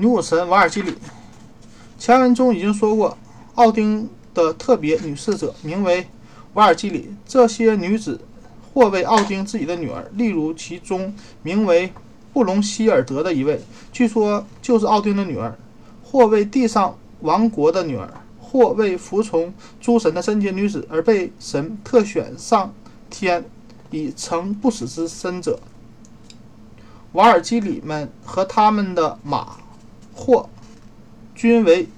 女武神瓦尔基里。前文中已经说过，奥丁的特别女侍者名为瓦尔基里。这些女子或为奥丁自己的女儿，例如其中名为布隆希尔德的一位，据说就是奥丁的女儿；或为地上王国的女儿；或为服从诸神的贞洁女子而被神特选上天以成不死之身者。瓦尔基里们和他们的马或均为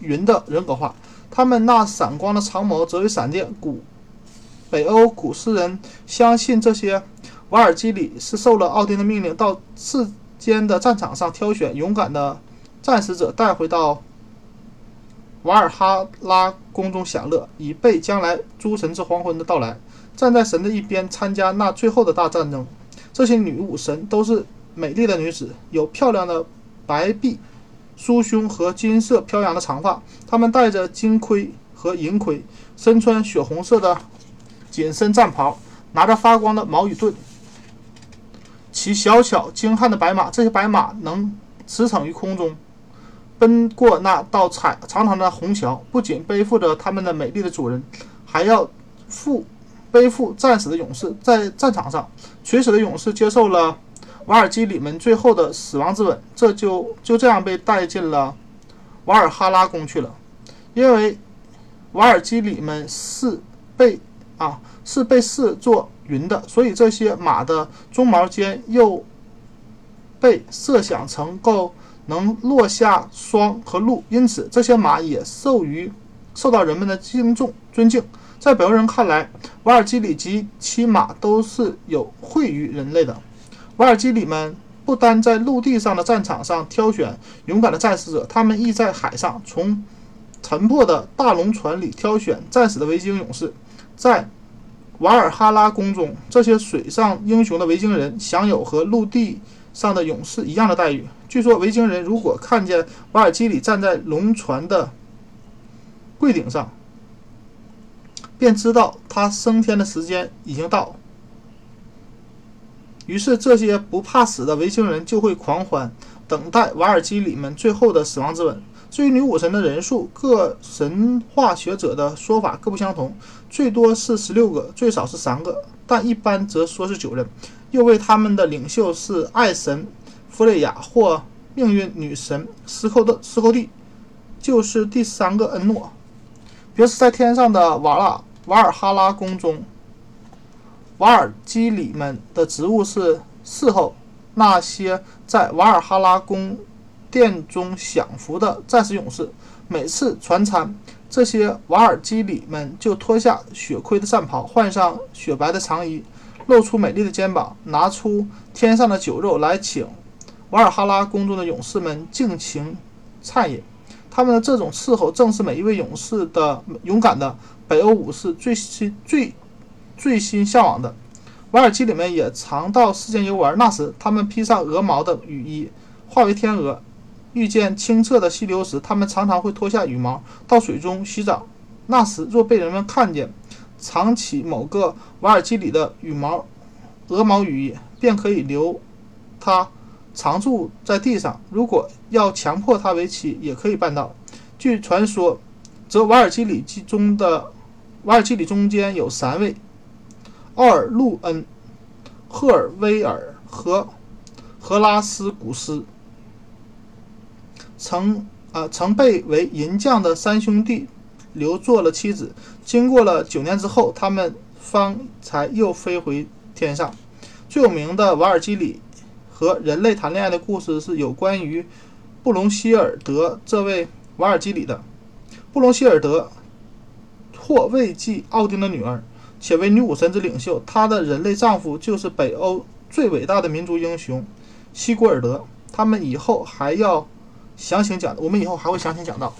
云的人格化，他们那闪光的长矛则为闪电。古北欧古诗人相信这些瓦尔基里是受了奥丁的命令，到世间的战场上挑选勇敢的战死者，带回到瓦尔哈拉宫中享乐，以备将来诸神之黄昏的到来，站在神的一边，参加那最后的大战争。这些女武神都是美丽的女子，有漂亮的白臂、酥胸和金色飘扬的长发。他们戴着金盔和银盔，身穿血红色的紧身战袍，拿着发光的矛与盾，骑小巧精悍的白马。这些白马能驰骋于空中，奔过那道彩长长的红桥。不仅背负着他们的美丽的主人，还要负。背负战死的勇士，在战场上垂死的勇士接受了瓦尔基里们最后的死亡之吻，这就就这样被带进了瓦尔哈拉宫去了。因为瓦尔基里们是被啊是被视作云的，所以这些马的鬃毛间又被设想成够能落下霜和露，因此这些马也受于受到人们的敬重尊敬。在北欧人看来，瓦尔基里及其马都是有惠于人类的。瓦尔基里们不单在陆地上的战场上挑选勇敢的战士者，他们亦在海上从沉破的大龙船里挑选战死的维京勇士。在瓦尔哈拉宫中，这些水上英雄的维京人享有和陆地上的勇士一样的待遇。据说，维京人如果看见瓦尔基里站在龙船的柜顶上，便知道他升天的时间已经到，于是这些不怕死的维京人就会狂欢，等待瓦尔基里们最后的死亡之吻。至于女武神的人数，各神话学者的说法各不相同，最多是十六个，最少是三个，但一般则说是九人。又为他们的领袖是爱神弗雷亚或命运女神斯寇的斯寇蒂，就是第三个恩诺。别是在天上的瓦拉。瓦尔哈拉宫中，瓦尔基里们的职务是伺候那些在瓦尔哈拉宫殿中享福的战士勇士。每次传餐，这些瓦尔基里们就脱下血盔的战袍，换上雪白的长衣，露出美丽的肩膀，拿出天上的酒肉来请瓦尔哈拉宫中的勇士们尽情畅饮。他们的这种伺候，正是每一位勇士的勇敢的。北欧武士最新最最新向往的，瓦尔基里们也常到世间游玩。那时，他们披上鹅毛的羽衣，化为天鹅。遇见清澈的溪流时，他们常常会脱下羽毛到水中洗澡。那时，若被人们看见藏起某个瓦尔基里的羽毛鹅毛羽衣，便可以留它常住在地上。如果要强迫他为妻，也可以办到。据传说，则瓦尔基里记中的。瓦尔基里中间有三位：奥尔路恩、赫尔威尔和荷拉斯古斯，曾啊曾被为银匠的三兄弟留做了妻子。经过了九年之后，他们方才又飞回天上。最有名的瓦尔基里和人类谈恋爱的故事是有关于布隆希尔德这位瓦尔基里的。布隆希尔德。或未继奥丁的女儿，且为女武神之领袖。她的人类丈夫就是北欧最伟大的民族英雄西古尔德。他们以后还要详情讲，我们以后还会详情讲到。